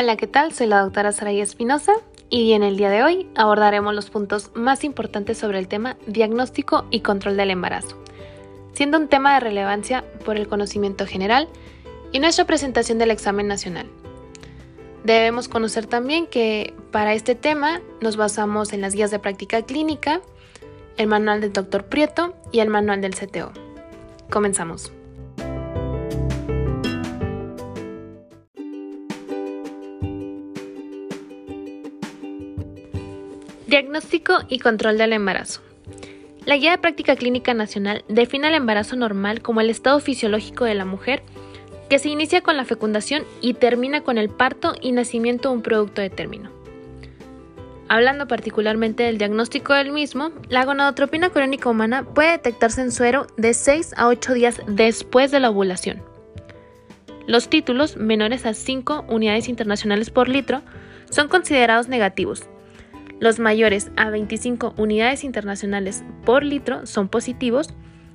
Hola, ¿qué tal? Soy la doctora Saraya Espinosa y en el día de hoy abordaremos los puntos más importantes sobre el tema diagnóstico y control del embarazo, siendo un tema de relevancia por el conocimiento general y nuestra presentación del examen nacional. Debemos conocer también que para este tema nos basamos en las guías de práctica clínica, el manual del doctor Prieto y el manual del CTO. Comenzamos. Diagnóstico y control del embarazo. La Guía de Práctica Clínica Nacional define el embarazo normal como el estado fisiológico de la mujer que se inicia con la fecundación y termina con el parto y nacimiento de un producto de término. Hablando particularmente del diagnóstico del mismo, la gonadotropina crónica humana puede detectarse en suero de 6 a 8 días después de la ovulación. Los títulos menores a 5 unidades internacionales por litro son considerados negativos. Los mayores a 25 unidades internacionales por litro son positivos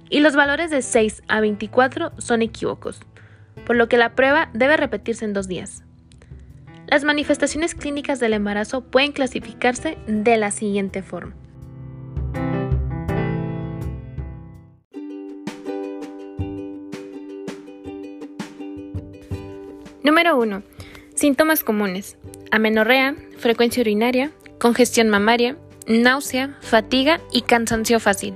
y los valores de 6 a 24 son equívocos, por lo que la prueba debe repetirse en dos días. Las manifestaciones clínicas del embarazo pueden clasificarse de la siguiente forma. Número 1. Síntomas comunes. Amenorrea, frecuencia urinaria, congestión mamaria, náusea, fatiga y cansancio fácil.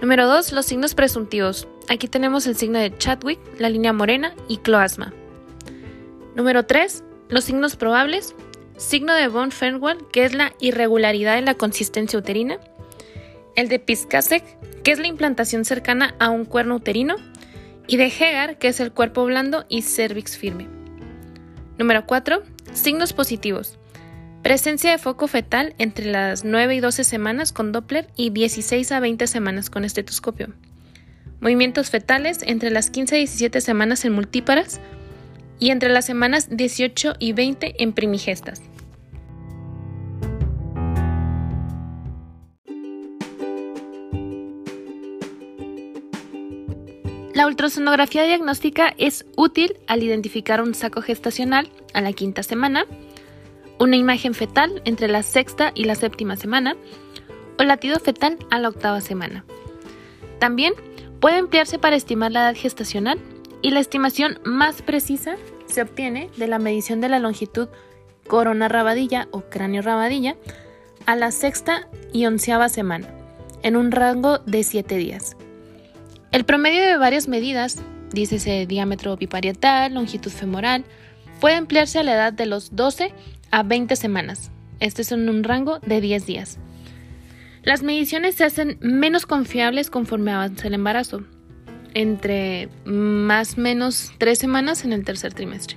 Número 2. Los signos presuntivos. Aquí tenemos el signo de Chadwick, la línea morena y cloasma. Número 3. Los signos probables, signo de von Fernwald, que es la irregularidad en la consistencia uterina, el de Piscasek, que es la implantación cercana a un cuerno uterino, y de Hegar, que es el cuerpo blando y cervix firme. Número 4. Signos positivos. Presencia de foco fetal entre las 9 y 12 semanas con Doppler y 16 a 20 semanas con estetoscopio. Movimientos fetales entre las 15 y 17 semanas en multíparas, y entre las semanas 18 y 20 en primigestas. La ultrasonografía diagnóstica es útil al identificar un saco gestacional a la quinta semana, una imagen fetal entre la sexta y la séptima semana o latido fetal a la octava semana. También puede emplearse para estimar la edad gestacional y la estimación más precisa se obtiene de la medición de la longitud corona rabadilla o cráneo rabadilla a la sexta y onceava semana, en un rango de 7 días. El promedio de varias medidas, dícese diámetro biparietal, longitud femoral, puede emplearse a la edad de los 12 a 20 semanas. Este es en un rango de 10 días. Las mediciones se hacen menos confiables conforme avanza el embarazo, entre más o menos tres semanas en el tercer trimestre.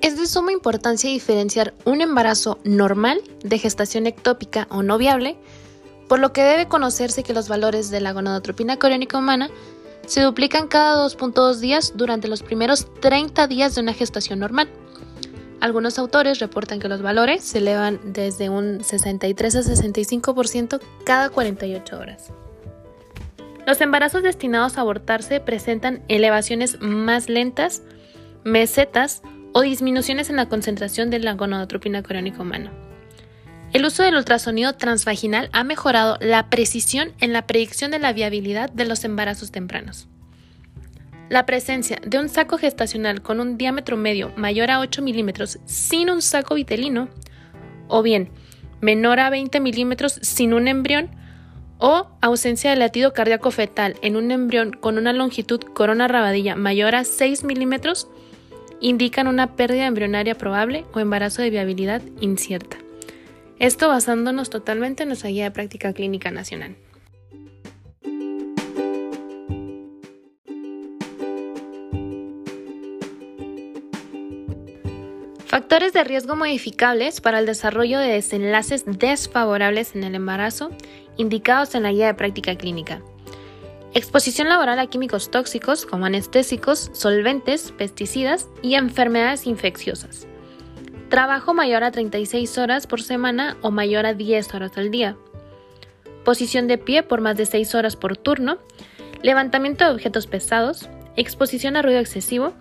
Es de suma importancia diferenciar un embarazo normal de gestación ectópica o no viable, por lo que debe conocerse que los valores de la gonadotropina coriónica humana se duplican cada 2.2 días durante los primeros 30 días de una gestación normal. Algunos autores reportan que los valores se elevan desde un 63 a 65% cada 48 horas. Los embarazos destinados a abortarse presentan elevaciones más lentas, mesetas o disminuciones en la concentración de la gonadotropina coriónica humana. El uso del ultrasonido transvaginal ha mejorado la precisión en la predicción de la viabilidad de los embarazos tempranos. La presencia de un saco gestacional con un diámetro medio mayor a 8 milímetros sin un saco vitelino, o bien menor a 20 milímetros sin un embrión, o ausencia de latido cardíaco fetal en un embrión con una longitud corona rabadilla mayor a 6 milímetros, indican una pérdida embrionaria probable o embarazo de viabilidad incierta. Esto basándonos totalmente en nuestra guía de práctica clínica nacional. Factores de riesgo modificables para el desarrollo de desenlaces desfavorables en el embarazo indicados en la guía de práctica clínica. Exposición laboral a químicos tóxicos como anestésicos, solventes, pesticidas y enfermedades infecciosas. Trabajo mayor a 36 horas por semana o mayor a 10 horas al día. posición de pie por más de 6 horas por turno, levantamiento de objetos pesados, exposición a ruido excesivo,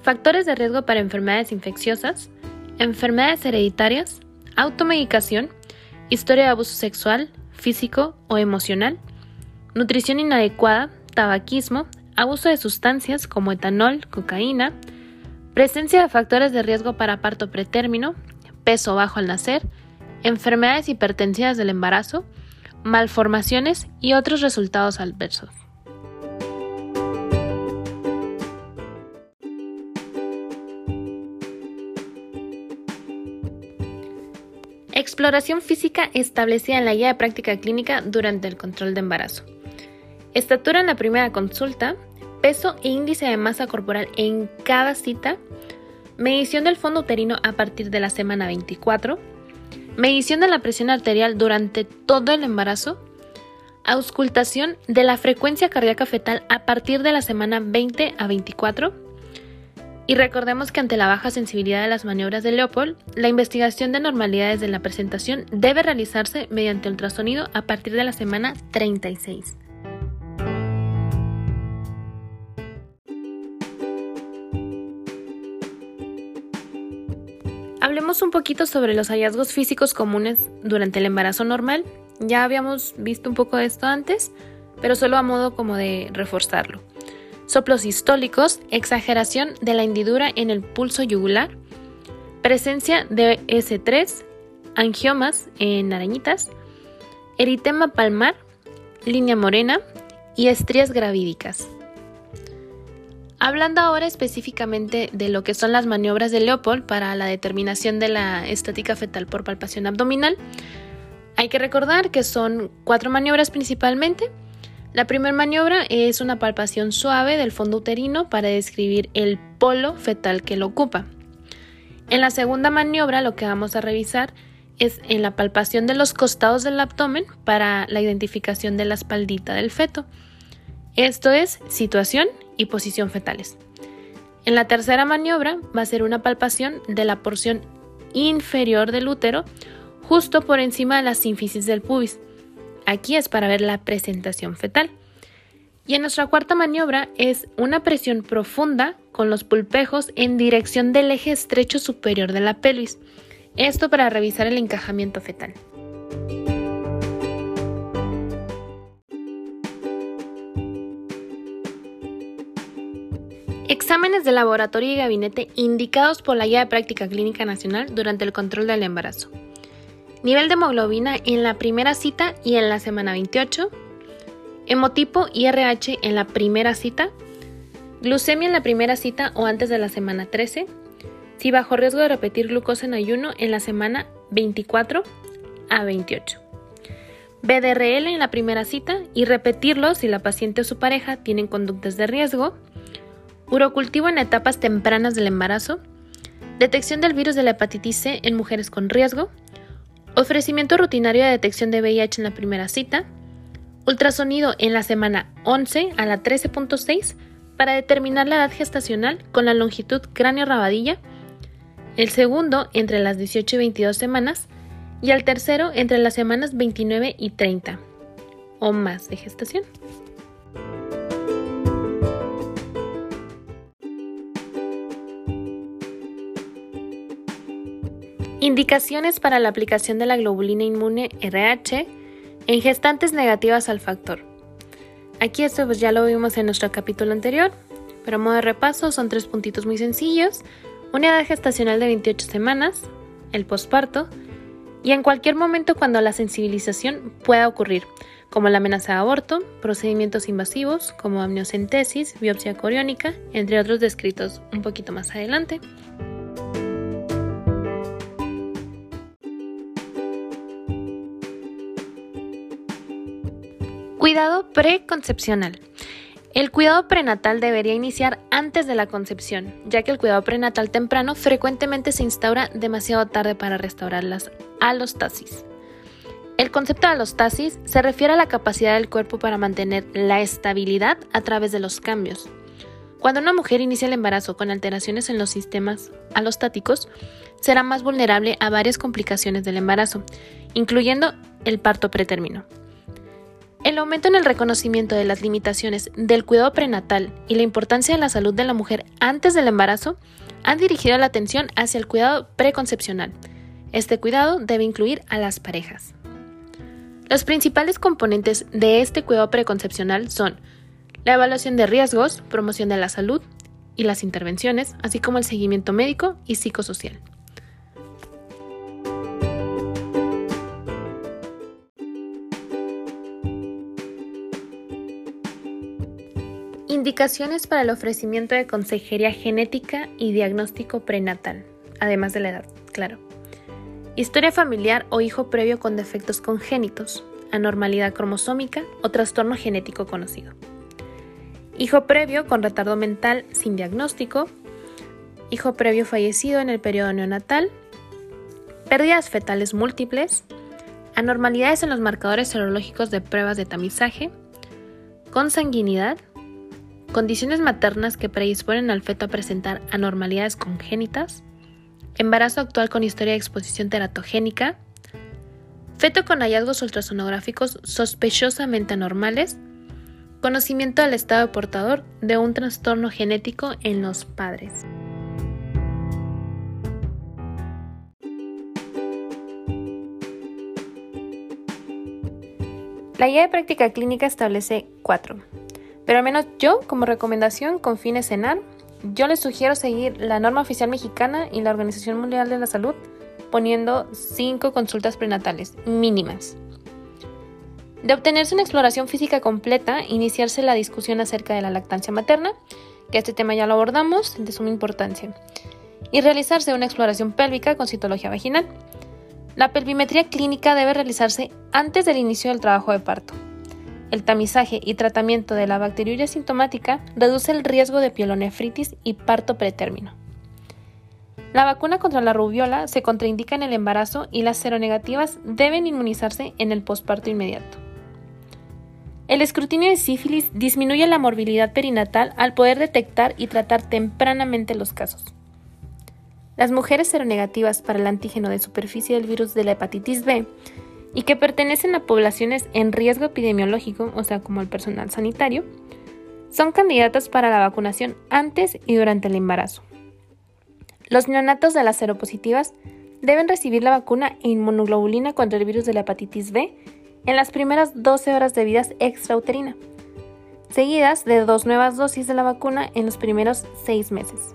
factores de riesgo para enfermedades infecciosas, enfermedades hereditarias, automedicación, historia de abuso sexual, físico o emocional, nutrición inadecuada, tabaquismo, abuso de sustancias como etanol, cocaína, presencia de factores de riesgo para parto pretérmino, peso bajo al nacer, enfermedades hipertensivas del embarazo, malformaciones y otros resultados adversos. Exploración física establecida en la guía de práctica clínica durante el control de embarazo. Estatura en la primera consulta, peso e índice de masa corporal en cada cita, medición del fondo uterino a partir de la semana 24, medición de la presión arterial durante todo el embarazo, auscultación de la frecuencia cardíaca fetal a partir de la semana 20 a 24, y recordemos que ante la baja sensibilidad de las maniobras de Leopold, la investigación de normalidades de la presentación debe realizarse mediante ultrasonido a partir de la semana 36. Hablemos un poquito sobre los hallazgos físicos comunes durante el embarazo normal. Ya habíamos visto un poco de esto antes, pero solo a modo como de reforzarlo. Soplos sistólicos, exageración de la hendidura en el pulso yugular, presencia de S3, angiomas en arañitas, eritema palmar, línea morena y estrías gravídicas. Hablando ahora específicamente de lo que son las maniobras de Leopold para la determinación de la estática fetal por palpación abdominal, hay que recordar que son cuatro maniobras principalmente. La primera maniobra es una palpación suave del fondo uterino para describir el polo fetal que lo ocupa. En la segunda maniobra lo que vamos a revisar es en la palpación de los costados del abdomen para la identificación de la espaldita del feto. Esto es situación y posición fetales. En la tercera maniobra va a ser una palpación de la porción inferior del útero justo por encima de la sínfisis del pubis. Aquí es para ver la presentación fetal. Y en nuestra cuarta maniobra es una presión profunda con los pulpejos en dirección del eje estrecho superior de la pelvis. Esto para revisar el encajamiento fetal. Exámenes de laboratorio y gabinete indicados por la Guía de Práctica Clínica Nacional durante el control del embarazo. Nivel de hemoglobina en la primera cita y en la semana 28. Hemotipo y RH en la primera cita. Glucemia en la primera cita o antes de la semana 13. Si bajo riesgo de repetir glucosa en ayuno en la semana 24 a 28. BDRL en la primera cita y repetirlo si la paciente o su pareja tienen conductas de riesgo urocultivo en etapas tempranas del embarazo, detección del virus de la hepatitis C en mujeres con riesgo, ofrecimiento rutinario de detección de VIH en la primera cita, ultrasonido en la semana 11 a la 13.6 para determinar la edad gestacional con la longitud cráneo-rabadilla, el segundo entre las 18 y 22 semanas y el tercero entre las semanas 29 y 30 o más de gestación. Indicaciones para la aplicación de la globulina inmune RH en gestantes negativas al factor. Aquí esto pues ya lo vimos en nuestro capítulo anterior, pero a modo de repaso son tres puntitos muy sencillos. Una edad gestacional de 28 semanas, el posparto, y en cualquier momento cuando la sensibilización pueda ocurrir, como la amenaza de aborto, procedimientos invasivos como amniocentesis, biopsia coriónica, entre otros descritos un poquito más adelante. Cuidado preconcepcional. El cuidado prenatal debería iniciar antes de la concepción, ya que el cuidado prenatal temprano frecuentemente se instaura demasiado tarde para restaurar las alostasis. El concepto de alostasis se refiere a la capacidad del cuerpo para mantener la estabilidad a través de los cambios. Cuando una mujer inicia el embarazo con alteraciones en los sistemas alostáticos, será más vulnerable a varias complicaciones del embarazo, incluyendo el parto pretérmino. El aumento en el reconocimiento de las limitaciones del cuidado prenatal y la importancia de la salud de la mujer antes del embarazo han dirigido la atención hacia el cuidado preconcepcional. Este cuidado debe incluir a las parejas. Los principales componentes de este cuidado preconcepcional son la evaluación de riesgos, promoción de la salud y las intervenciones, así como el seguimiento médico y psicosocial. Indicaciones para el ofrecimiento de consejería genética y diagnóstico prenatal, además de la edad, claro. Historia familiar o hijo previo con defectos congénitos, anormalidad cromosómica o trastorno genético conocido. Hijo previo con retardo mental sin diagnóstico, hijo previo fallecido en el periodo neonatal, pérdidas fetales múltiples, anormalidades en los marcadores serológicos de pruebas de tamizaje, consanguinidad, condiciones maternas que predisponen al feto a presentar anormalidades congénitas, embarazo actual con historia de exposición teratogénica, feto con hallazgos ultrasonográficos sospechosamente anormales, conocimiento del estado portador de un trastorno genético en los padres. La guía de práctica clínica establece cuatro pero al menos yo, como recomendación con fines cenar, yo les sugiero seguir la norma oficial mexicana y la Organización Mundial de la Salud poniendo 5 consultas prenatales mínimas. De obtenerse una exploración física completa, iniciarse la discusión acerca de la lactancia materna, que este tema ya lo abordamos, de suma importancia, y realizarse una exploración pélvica con citología vaginal. La pelvimetría clínica debe realizarse antes del inicio del trabajo de parto. El tamizaje y tratamiento de la bacteriuria sintomática reduce el riesgo de pielonefritis y parto pretérmino. La vacuna contra la rubiola se contraindica en el embarazo y las seronegativas deben inmunizarse en el posparto inmediato. El escrutinio de sífilis disminuye la morbilidad perinatal al poder detectar y tratar tempranamente los casos. Las mujeres seronegativas para el antígeno de superficie del virus de la hepatitis B y que pertenecen a poblaciones en riesgo epidemiológico, o sea, como el personal sanitario, son candidatas para la vacunación antes y durante el embarazo. Los neonatos de las seropositivas deben recibir la vacuna inmunoglobulina contra el virus de la hepatitis B en las primeras 12 horas de vida extrauterina, seguidas de dos nuevas dosis de la vacuna en los primeros 6 meses.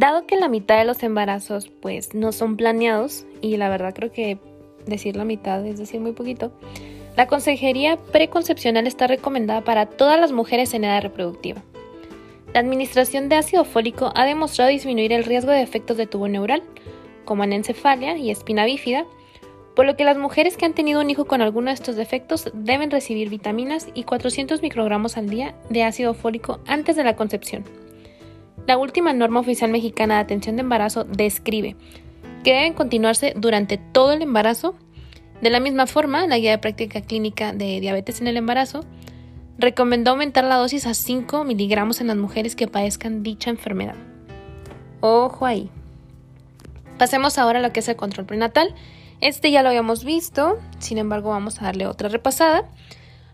Dado que la mitad de los embarazos pues no son planeados, y la verdad creo que decir la mitad es decir muy poquito, la consejería preconcepcional está recomendada para todas las mujeres en edad reproductiva. La administración de ácido fólico ha demostrado disminuir el riesgo de efectos de tubo neural, como anencefalia y espina bífida, por lo que las mujeres que han tenido un hijo con alguno de estos defectos deben recibir vitaminas y 400 microgramos al día de ácido fólico antes de la concepción. La última norma oficial mexicana de atención de embarazo describe que deben continuarse durante todo el embarazo. De la misma forma, la guía de práctica clínica de diabetes en el embarazo recomendó aumentar la dosis a 5 miligramos en las mujeres que padezcan dicha enfermedad. Ojo ahí. Pasemos ahora a lo que es el control prenatal. Este ya lo habíamos visto, sin embargo vamos a darle otra repasada.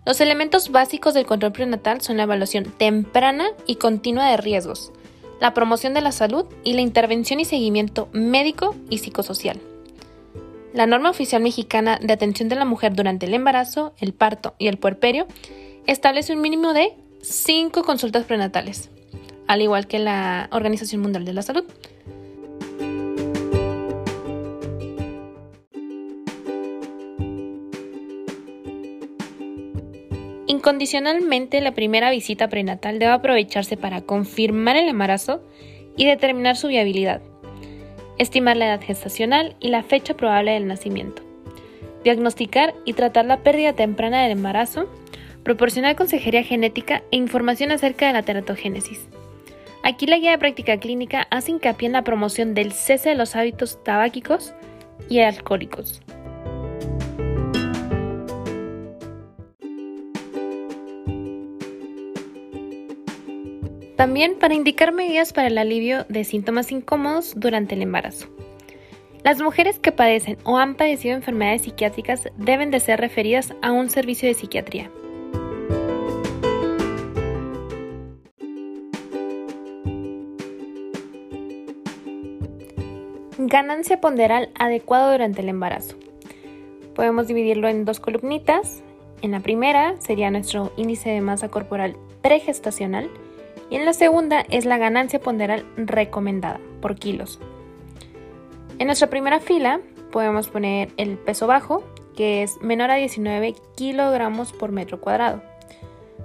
Los elementos básicos del control prenatal son la evaluación temprana y continua de riesgos, la promoción de la salud y la intervención y seguimiento médico y psicosocial. La norma oficial mexicana de atención de la mujer durante el embarazo, el parto y el puerperio establece un mínimo de 5 consultas prenatales, al igual que la Organización Mundial de la Salud. Incondicionalmente, la primera visita prenatal debe aprovecharse para confirmar el embarazo y determinar su viabilidad, estimar la edad gestacional y la fecha probable del nacimiento, diagnosticar y tratar la pérdida temprana del embarazo, proporcionar consejería genética e información acerca de la teratogénesis. Aquí la guía de práctica clínica hace hincapié en la promoción del cese de los hábitos tabáquicos y alcohólicos. También para indicar medidas para el alivio de síntomas incómodos durante el embarazo. Las mujeres que padecen o han padecido enfermedades psiquiátricas deben de ser referidas a un servicio de psiquiatría. Ganancia ponderal adecuado durante el embarazo. Podemos dividirlo en dos columnitas. En la primera sería nuestro índice de masa corporal pregestacional y en la segunda es la ganancia ponderal recomendada por kilos. En nuestra primera fila podemos poner el peso bajo, que es menor a 19 kilogramos por metro cuadrado,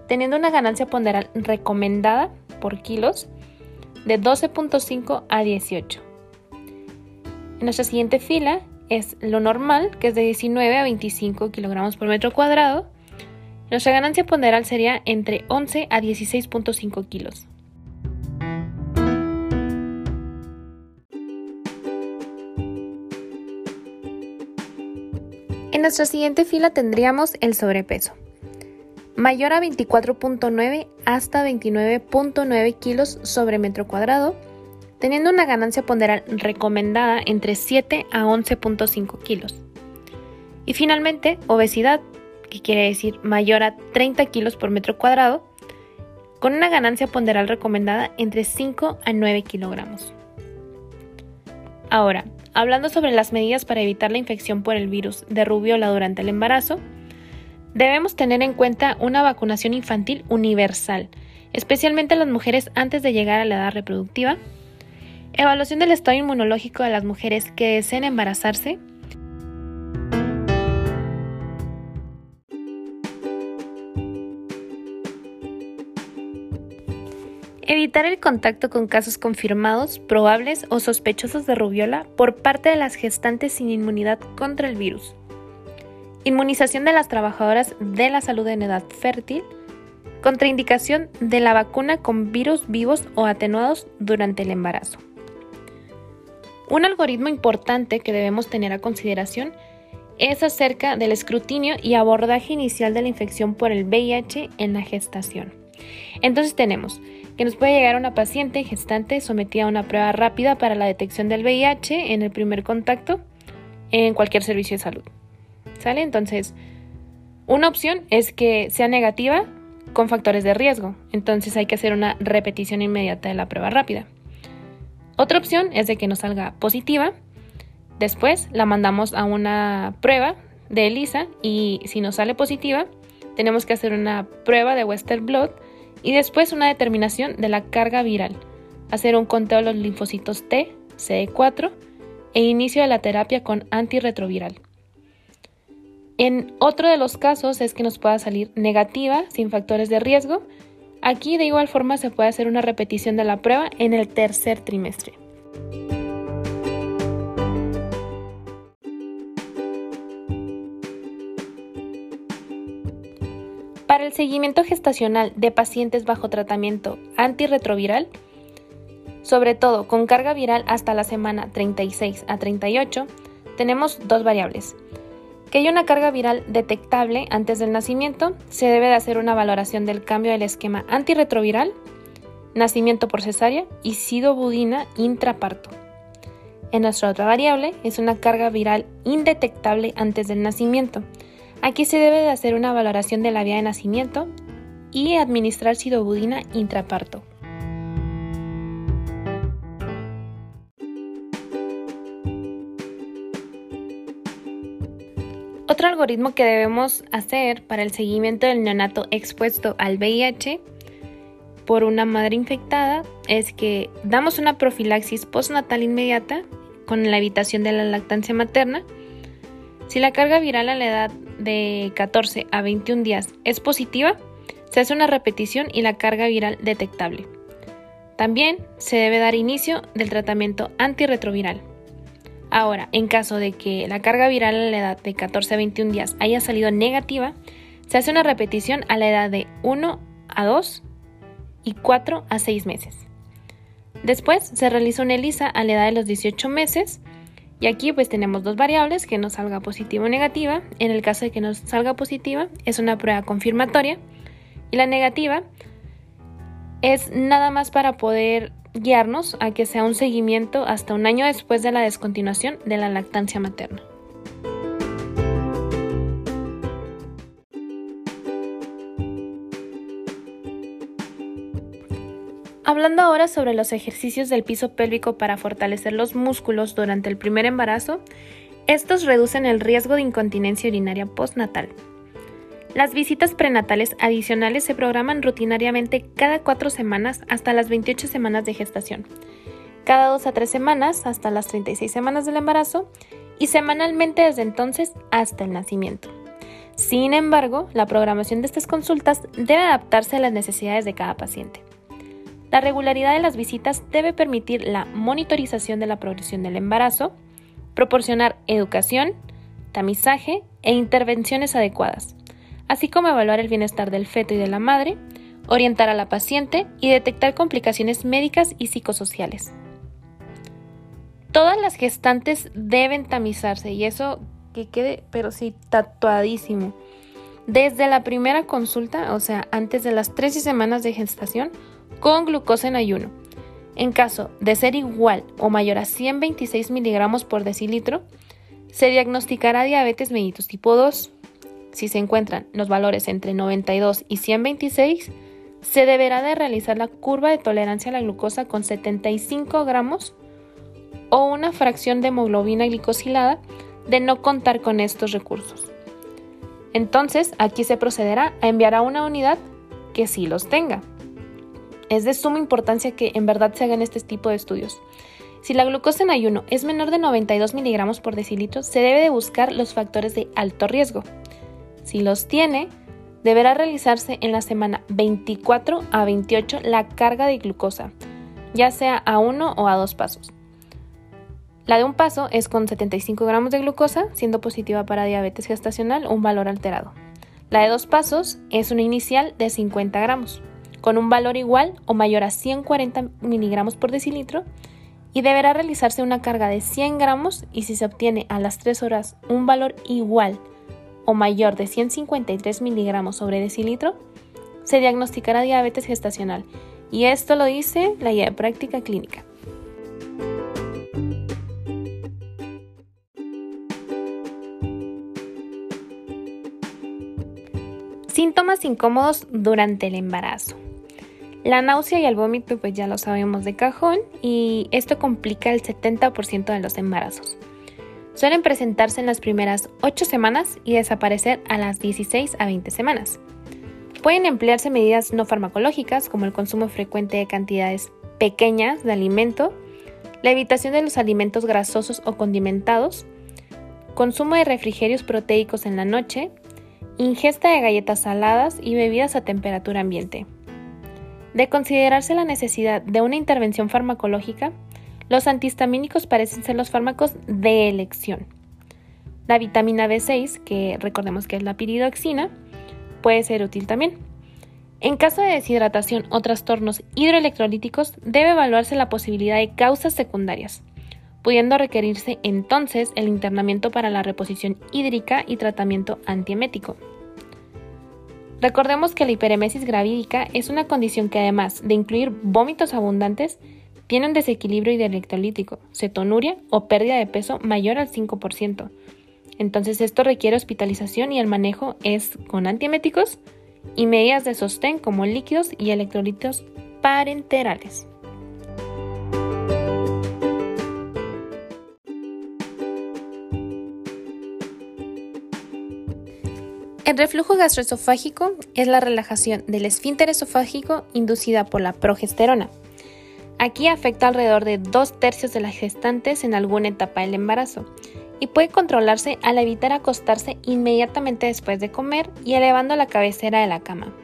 teniendo una ganancia ponderal recomendada por kilos de 12.5 a 18. En nuestra siguiente fila es lo normal, que es de 19 a 25 kilogramos por metro cuadrado. Nuestra ganancia ponderal sería entre 11 a 16.5 kilos. En nuestra siguiente fila tendríamos el sobrepeso. Mayor a 24.9 hasta 29.9 kilos sobre metro cuadrado teniendo una ganancia ponderal recomendada entre 7 a 11.5 kilos. Y finalmente, obesidad, que quiere decir mayor a 30 kilos por metro cuadrado, con una ganancia ponderal recomendada entre 5 a 9 kilogramos. Ahora, hablando sobre las medidas para evitar la infección por el virus de rubiola durante el embarazo, debemos tener en cuenta una vacunación infantil universal, especialmente a las mujeres antes de llegar a la edad reproductiva, Evaluación del estado inmunológico de las mujeres que deseen embarazarse. Evitar el contacto con casos confirmados, probables o sospechosos de rubiola por parte de las gestantes sin inmunidad contra el virus. Inmunización de las trabajadoras de la salud en edad fértil. Contraindicación de la vacuna con virus vivos o atenuados durante el embarazo. Un algoritmo importante que debemos tener a consideración es acerca del escrutinio y abordaje inicial de la infección por el VIH en la gestación. Entonces tenemos que nos puede llegar una paciente gestante sometida a una prueba rápida para la detección del VIH en el primer contacto en cualquier servicio de salud. ¿Sale? Entonces, una opción es que sea negativa con factores de riesgo. Entonces hay que hacer una repetición inmediata de la prueba rápida. Otra opción es de que nos salga positiva. Después la mandamos a una prueba de ELISA y si nos sale positiva, tenemos que hacer una prueba de Western Blot y después una determinación de la carga viral, hacer un conteo de los linfocitos T, CD4 e inicio de la terapia con antirretroviral. En otro de los casos es que nos pueda salir negativa sin factores de riesgo Aquí de igual forma se puede hacer una repetición de la prueba en el tercer trimestre. El seguimiento gestacional de pacientes bajo tratamiento antirretroviral, sobre todo con carga viral hasta la semana 36 a 38, tenemos dos variables, que haya una carga viral detectable antes del nacimiento, se debe de hacer una valoración del cambio del esquema antirretroviral, nacimiento por cesárea y sidobudina intraparto. En nuestra otra variable es una carga viral indetectable antes del nacimiento. Aquí se debe de hacer una valoración de la vía de nacimiento y administrar sidobudina intraparto. Otro algoritmo que debemos hacer para el seguimiento del neonato expuesto al VIH por una madre infectada es que damos una profilaxis postnatal inmediata con la evitación de la lactancia materna. Si la carga viral a la edad de 14 a 21 días es positiva, se hace una repetición y la carga viral detectable. También se debe dar inicio del tratamiento antirretroviral. Ahora, en caso de que la carga viral a la edad de 14 a 21 días haya salido negativa, se hace una repetición a la edad de 1 a 2 y 4 a 6 meses. Después se realiza una ELISA a la edad de los 18 meses y aquí pues tenemos dos variables, que nos salga positiva o negativa. En el caso de que nos salga positiva es una prueba confirmatoria y la negativa es nada más para poder guiarnos a que sea un seguimiento hasta un año después de la descontinuación de la lactancia materna. Hablando ahora sobre los ejercicios del piso pélvico para fortalecer los músculos durante el primer embarazo, estos reducen el riesgo de incontinencia urinaria postnatal. Las visitas prenatales adicionales se programan rutinariamente cada cuatro semanas hasta las 28 semanas de gestación, cada dos a tres semanas hasta las 36 semanas del embarazo y semanalmente desde entonces hasta el nacimiento. Sin embargo, la programación de estas consultas debe adaptarse a las necesidades de cada paciente. La regularidad de las visitas debe permitir la monitorización de la progresión del embarazo, proporcionar educación, tamizaje e intervenciones adecuadas, así como evaluar el bienestar del feto y de la madre, orientar a la paciente y detectar complicaciones médicas y psicosociales. Todas las gestantes deben tamizarse y eso que quede, pero sí, tatuadísimo. Desde la primera consulta, o sea, antes de las 13 semanas de gestación, con glucosa en ayuno. En caso de ser igual o mayor a 126 miligramos por decilitro, se diagnosticará diabetes mellitus tipo 2. Si se encuentran los valores entre 92 y 126, se deberá de realizar la curva de tolerancia a la glucosa con 75 gramos o una fracción de hemoglobina glicosilada de no contar con estos recursos. Entonces, aquí se procederá a enviar a una unidad que sí los tenga es de suma importancia que en verdad se hagan este tipo de estudios. Si la glucosa en ayuno es menor de 92 miligramos por decilitro, se debe de buscar los factores de alto riesgo. Si los tiene, deberá realizarse en la semana 24 a 28 la carga de glucosa, ya sea a uno o a dos pasos. La de un paso es con 75 gramos de glucosa, siendo positiva para diabetes gestacional un valor alterado. La de dos pasos es una inicial de 50 gramos con un valor igual o mayor a 140 miligramos por decilitro y deberá realizarse una carga de 100 gramos y si se obtiene a las 3 horas un valor igual o mayor de 153 miligramos sobre decilitro, se diagnosticará diabetes gestacional y esto lo dice la guía de práctica clínica. Síntomas incómodos durante el embarazo. La náusea y el vómito pues ya lo sabemos de cajón y esto complica el 70% de los embarazos. Suelen presentarse en las primeras 8 semanas y desaparecer a las 16 a 20 semanas. Pueden emplearse medidas no farmacológicas como el consumo frecuente de cantidades pequeñas de alimento, la evitación de los alimentos grasosos o condimentados, consumo de refrigerios proteicos en la noche, ingesta de galletas saladas y bebidas a temperatura ambiente. De considerarse la necesidad de una intervención farmacológica, los antihistamínicos parecen ser los fármacos de elección. La vitamina B6, que recordemos que es la piridoxina, puede ser útil también. En caso de deshidratación o trastornos hidroelectrolíticos, debe evaluarse la posibilidad de causas secundarias, pudiendo requerirse entonces el internamiento para la reposición hídrica y tratamiento antiemético. Recordemos que la hiperemesis gravídica es una condición que además de incluir vómitos abundantes, tiene un desequilibrio hidroelectrolítico, cetonuria o pérdida de peso mayor al 5%. Entonces esto requiere hospitalización y el manejo es con antieméticos y medidas de sostén como líquidos y electrolitos parenterales. El reflujo gastroesofágico es la relajación del esfínter esofágico inducida por la progesterona. Aquí afecta alrededor de dos tercios de las gestantes en alguna etapa del embarazo y puede controlarse al evitar acostarse inmediatamente después de comer y elevando la cabecera de la cama.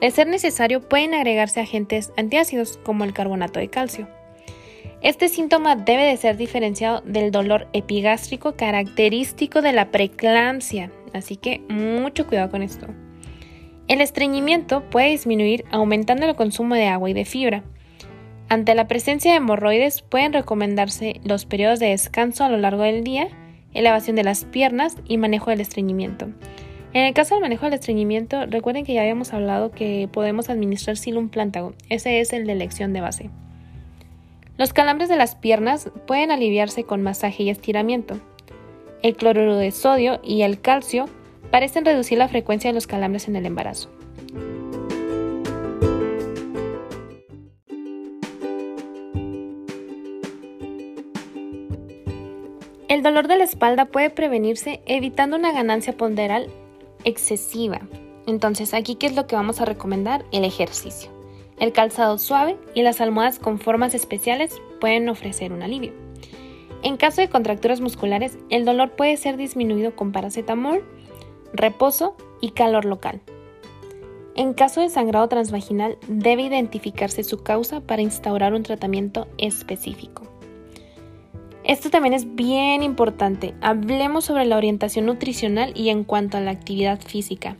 De ser necesario, pueden agregarse agentes antiácidos como el carbonato de calcio. Este síntoma debe de ser diferenciado del dolor epigástrico característico de la preeclampsia, así que mucho cuidado con esto. El estreñimiento puede disminuir aumentando el consumo de agua y de fibra. Ante la presencia de hemorroides pueden recomendarse los periodos de descanso a lo largo del día, elevación de las piernas y manejo del estreñimiento. En el caso del manejo del estreñimiento, recuerden que ya habíamos hablado que podemos administrar silum plántago. Ese es el de elección de base. Los calambres de las piernas pueden aliviarse con masaje y estiramiento. El cloruro de sodio y el calcio parecen reducir la frecuencia de los calambres en el embarazo. El dolor de la espalda puede prevenirse evitando una ganancia ponderal excesiva. Entonces, aquí, ¿qué es lo que vamos a recomendar? El ejercicio. El calzado suave y las almohadas con formas especiales pueden ofrecer un alivio. En caso de contracturas musculares, el dolor puede ser disminuido con paracetamol, reposo y calor local. En caso de sangrado transvaginal, debe identificarse su causa para instaurar un tratamiento específico. Esto también es bien importante. Hablemos sobre la orientación nutricional y en cuanto a la actividad física.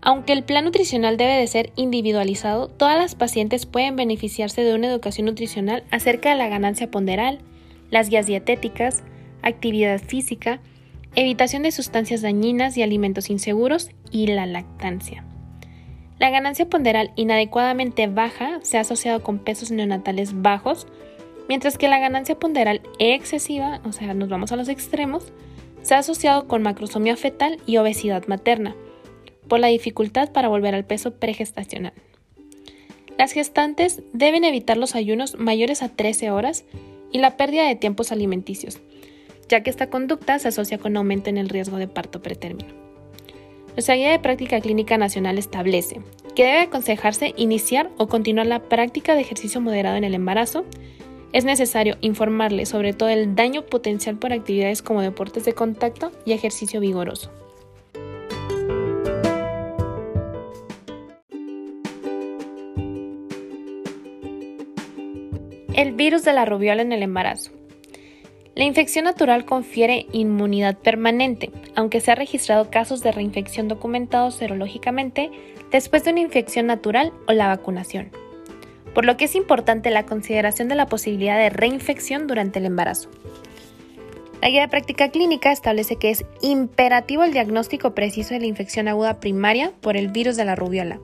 Aunque el plan nutricional debe de ser individualizado, todas las pacientes pueden beneficiarse de una educación nutricional acerca de la ganancia ponderal, las guías dietéticas, actividad física, evitación de sustancias dañinas y alimentos inseguros y la lactancia. La ganancia ponderal inadecuadamente baja se ha asociado con pesos neonatales bajos, mientras que la ganancia ponderal excesiva, o sea, nos vamos a los extremos, se ha asociado con macrosomía fetal y obesidad materna, por la dificultad para volver al peso pregestacional. Las gestantes deben evitar los ayunos mayores a 13 horas y la pérdida de tiempos alimenticios, ya que esta conducta se asocia con aumento en el riesgo de parto pretérmino. Nuestra guía de práctica clínica nacional establece que debe aconsejarse iniciar o continuar la práctica de ejercicio moderado en el embarazo es necesario informarle sobre todo el daño potencial por actividades como deportes de contacto y ejercicio vigoroso. El virus de la rubiola en el embarazo. La infección natural confiere inmunidad permanente, aunque se han registrado casos de reinfección documentados serológicamente después de una infección natural o la vacunación por lo que es importante la consideración de la posibilidad de reinfección durante el embarazo. La guía de práctica clínica establece que es imperativo el diagnóstico preciso de la infección aguda primaria por el virus de la rubiola.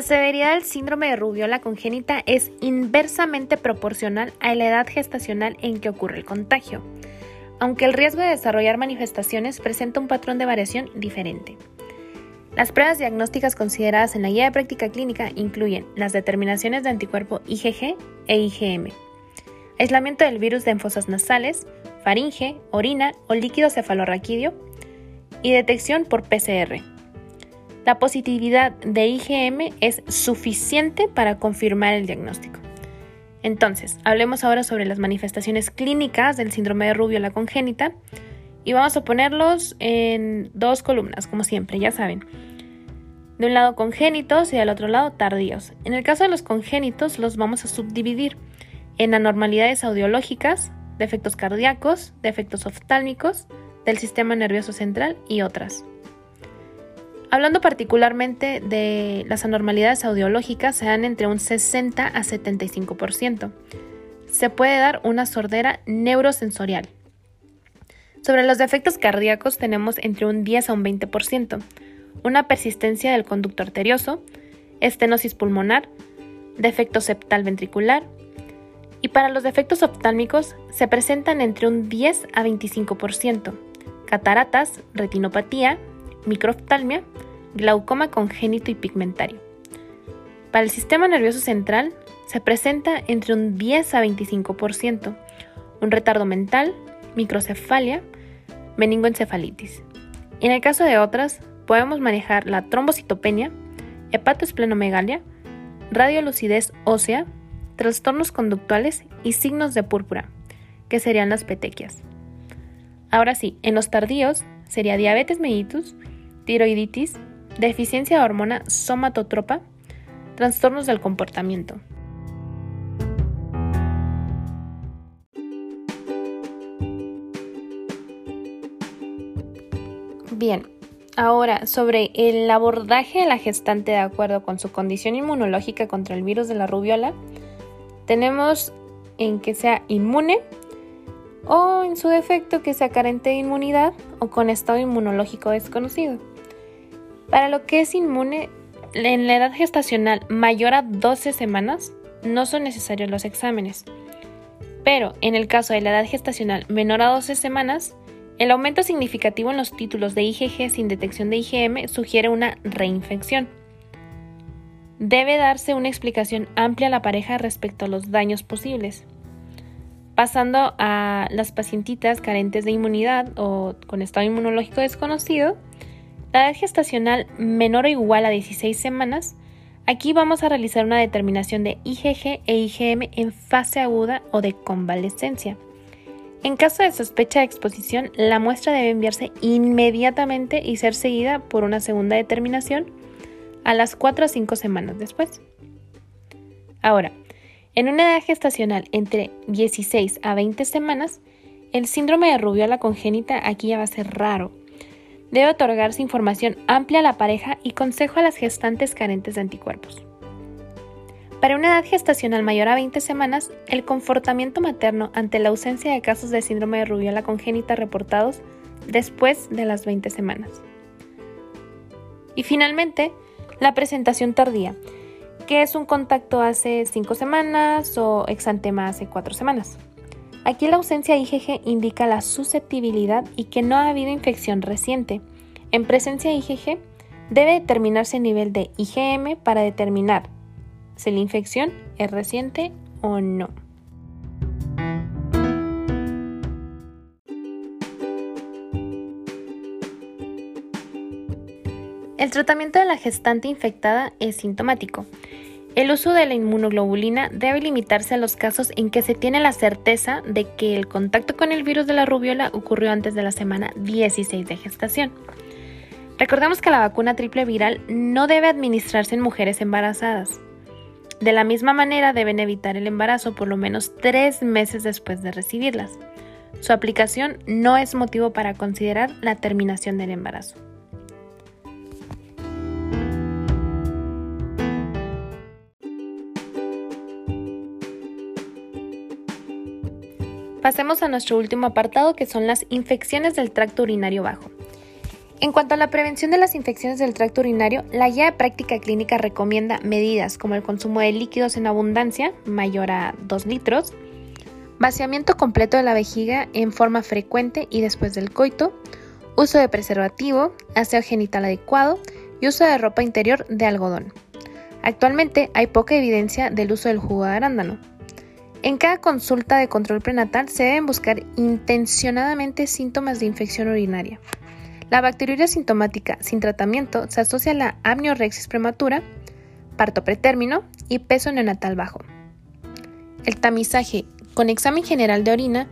La severidad del síndrome de rubiola congénita es inversamente proporcional a la edad gestacional en que ocurre el contagio aunque el riesgo de desarrollar manifestaciones presenta un patrón de variación diferente. Las pruebas diagnósticas consideradas en la guía de práctica clínica incluyen las determinaciones de anticuerpo IgG e IgM, aislamiento del virus de enfosas nasales, faringe, orina o líquido cefalorraquídeo y detección por PCR. La positividad de IgM es suficiente para confirmar el diagnóstico. Entonces, hablemos ahora sobre las manifestaciones clínicas del síndrome de rubiola congénita y vamos a ponerlos en dos columnas, como siempre, ya saben. De un lado congénitos y del otro lado tardíos. En el caso de los congénitos los vamos a subdividir en anormalidades audiológicas, defectos cardíacos, defectos oftálmicos, del sistema nervioso central y otras. Hablando particularmente de las anormalidades audiológicas, se dan entre un 60 a 75%. Se puede dar una sordera neurosensorial. Sobre los defectos cardíacos tenemos entre un 10 a un 20%, una persistencia del conducto arterioso, estenosis pulmonar, defecto septal ventricular, y para los defectos oftálmicos se presentan entre un 10 a 25%, cataratas, retinopatía, microoftalmia, glaucoma congénito y pigmentario. Para el sistema nervioso central se presenta entre un 10 a 25%, un retardo mental, microcefalia, meningoencefalitis. En el caso de otras, podemos manejar la trombocitopenia, hepatoesplenomegalia, radiolucidez ósea, trastornos conductuales y signos de púrpura, que serían las petequias. Ahora sí, en los tardíos sería diabetes mellitus, tiroiditis, deficiencia de hormona somatotropa, trastornos del comportamiento. Bien, ahora sobre el abordaje de la gestante de acuerdo con su condición inmunológica contra el virus de la rubiola, tenemos en que sea inmune o en su defecto que sea carente de inmunidad o con estado inmunológico desconocido. Para lo que es inmune, en la edad gestacional mayor a 12 semanas no son necesarios los exámenes. Pero en el caso de la edad gestacional menor a 12 semanas, el aumento significativo en los títulos de IgG sin detección de IgM sugiere una reinfección. Debe darse una explicación amplia a la pareja respecto a los daños posibles. Pasando a las pacientitas carentes de inmunidad o con estado inmunológico desconocido, la edad gestacional menor o igual a 16 semanas, aquí vamos a realizar una determinación de IgG e IgM en fase aguda o de convalescencia. En caso de sospecha de exposición, la muestra debe enviarse inmediatamente y ser seguida por una segunda determinación a las 4 a 5 semanas después. Ahora, en una edad gestacional entre 16 a 20 semanas, el síndrome de rubiola congénita aquí ya va a ser raro. Debe otorgarse información amplia a la pareja y consejo a las gestantes carentes de anticuerpos. Para una edad gestacional mayor a 20 semanas, el comportamiento materno ante la ausencia de casos de síndrome de rubiola congénita reportados después de las 20 semanas. Y finalmente, la presentación tardía, que es un contacto hace 5 semanas o exantema hace 4 semanas. Aquí la ausencia de IgG indica la susceptibilidad y que no ha habido infección reciente. En presencia de IgG, debe determinarse el nivel de IgM para determinar si la infección es reciente o no. El tratamiento de la gestante infectada es sintomático. El uso de la inmunoglobulina debe limitarse a los casos en que se tiene la certeza de que el contacto con el virus de la rubiola ocurrió antes de la semana 16 de gestación. Recordemos que la vacuna triple viral no debe administrarse en mujeres embarazadas. De la misma manera deben evitar el embarazo por lo menos tres meses después de recibirlas. Su aplicación no es motivo para considerar la terminación del embarazo. Pasemos a nuestro último apartado que son las infecciones del tracto urinario bajo. En cuanto a la prevención de las infecciones del tracto urinario, la guía de práctica clínica recomienda medidas como el consumo de líquidos en abundancia, mayor a 2 litros, vaciamiento completo de la vejiga en forma frecuente y después del coito, uso de preservativo, aseo genital adecuado y uso de ropa interior de algodón. Actualmente hay poca evidencia del uso del jugo de arándano. En cada consulta de control prenatal se deben buscar intencionadamente síntomas de infección urinaria. La bacteriuria sintomática sin tratamiento se asocia a la amniorexis prematura, parto pretérmino y peso neonatal bajo. El tamizaje con examen general de orina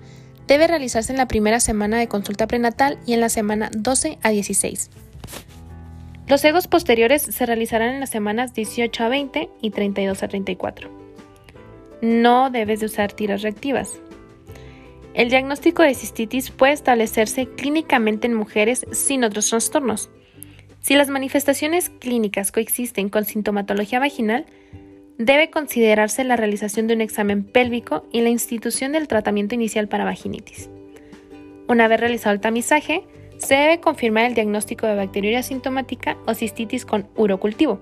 debe realizarse en la primera semana de consulta prenatal y en la semana 12 a 16. Los egos posteriores se realizarán en las semanas 18 a 20 y 32 a 34. No debes de usar tiras reactivas. El diagnóstico de cistitis puede establecerse clínicamente en mujeres sin otros trastornos. Si las manifestaciones clínicas coexisten con sintomatología vaginal, debe considerarse la realización de un examen pélvico y la institución del tratamiento inicial para vaginitis. Una vez realizado el tamizaje, se debe confirmar el diagnóstico de bacteriuria sintomática o cistitis con urocultivo,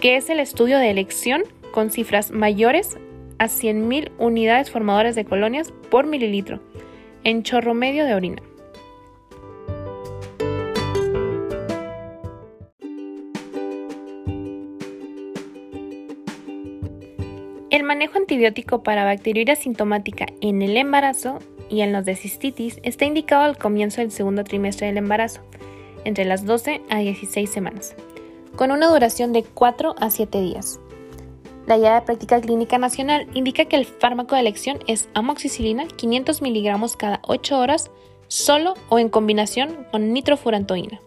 que es el estudio de elección con cifras mayores a 100.000 unidades formadoras de colonias por mililitro en chorro medio de orina. El manejo antibiótico para bacteriuria sintomática en el embarazo y en los de cistitis está indicado al comienzo del segundo trimestre del embarazo, entre las 12 a 16 semanas, con una duración de 4 a 7 días. La guía de práctica clínica nacional indica que el fármaco de elección es amoxicilina 500 miligramos cada 8 horas, solo o en combinación con nitrofurantoína.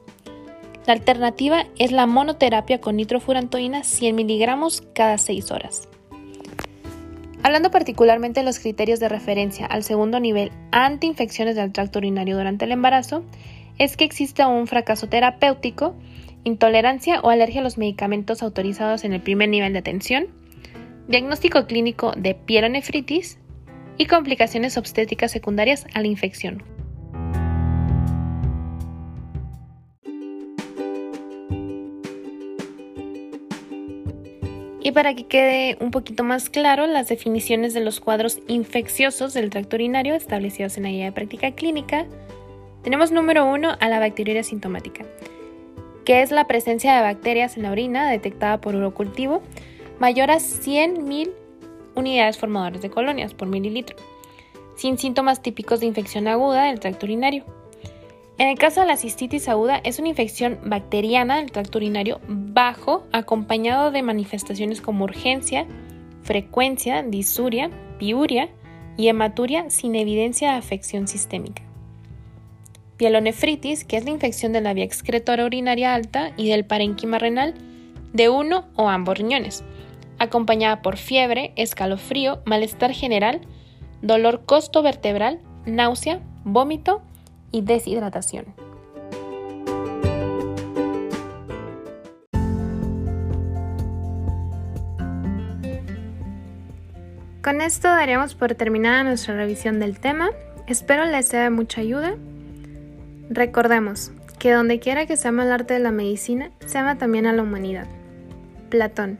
La alternativa es la monoterapia con nitrofurantoína 100 miligramos cada 6 horas. Hablando particularmente de los criterios de referencia al segundo nivel ante infecciones del tracto urinario durante el embarazo, es que exista un fracaso terapéutico, intolerancia o alergia a los medicamentos autorizados en el primer nivel de atención, diagnóstico clínico de pielonefritis y complicaciones obstétricas secundarias a la infección. Y para que quede un poquito más claro las definiciones de los cuadros infecciosos del tracto urinario establecidos en la guía de práctica clínica, tenemos número uno a la bacteriuria sintomática, que es la presencia de bacterias en la orina detectada por urocultivo mayor a 100.000 unidades formadoras de colonias por mililitro, sin síntomas típicos de infección aguda del tracto urinario. En el caso de la cistitis aguda, es una infección bacteriana del tracto urinario bajo, acompañado de manifestaciones como urgencia, frecuencia, disuria, piuria y hematuria sin evidencia de afección sistémica. Pielonefritis, que es la infección de la vía excretora urinaria alta y del parénquima renal de uno o ambos riñones, acompañada por fiebre, escalofrío, malestar general, dolor costo-vertebral, náusea, vómito y deshidratación. Con esto daríamos por terminada nuestra revisión del tema. Espero les sea de mucha ayuda. Recordemos que donde quiera que se ama el arte de la medicina, se ama también a la humanidad. Platón.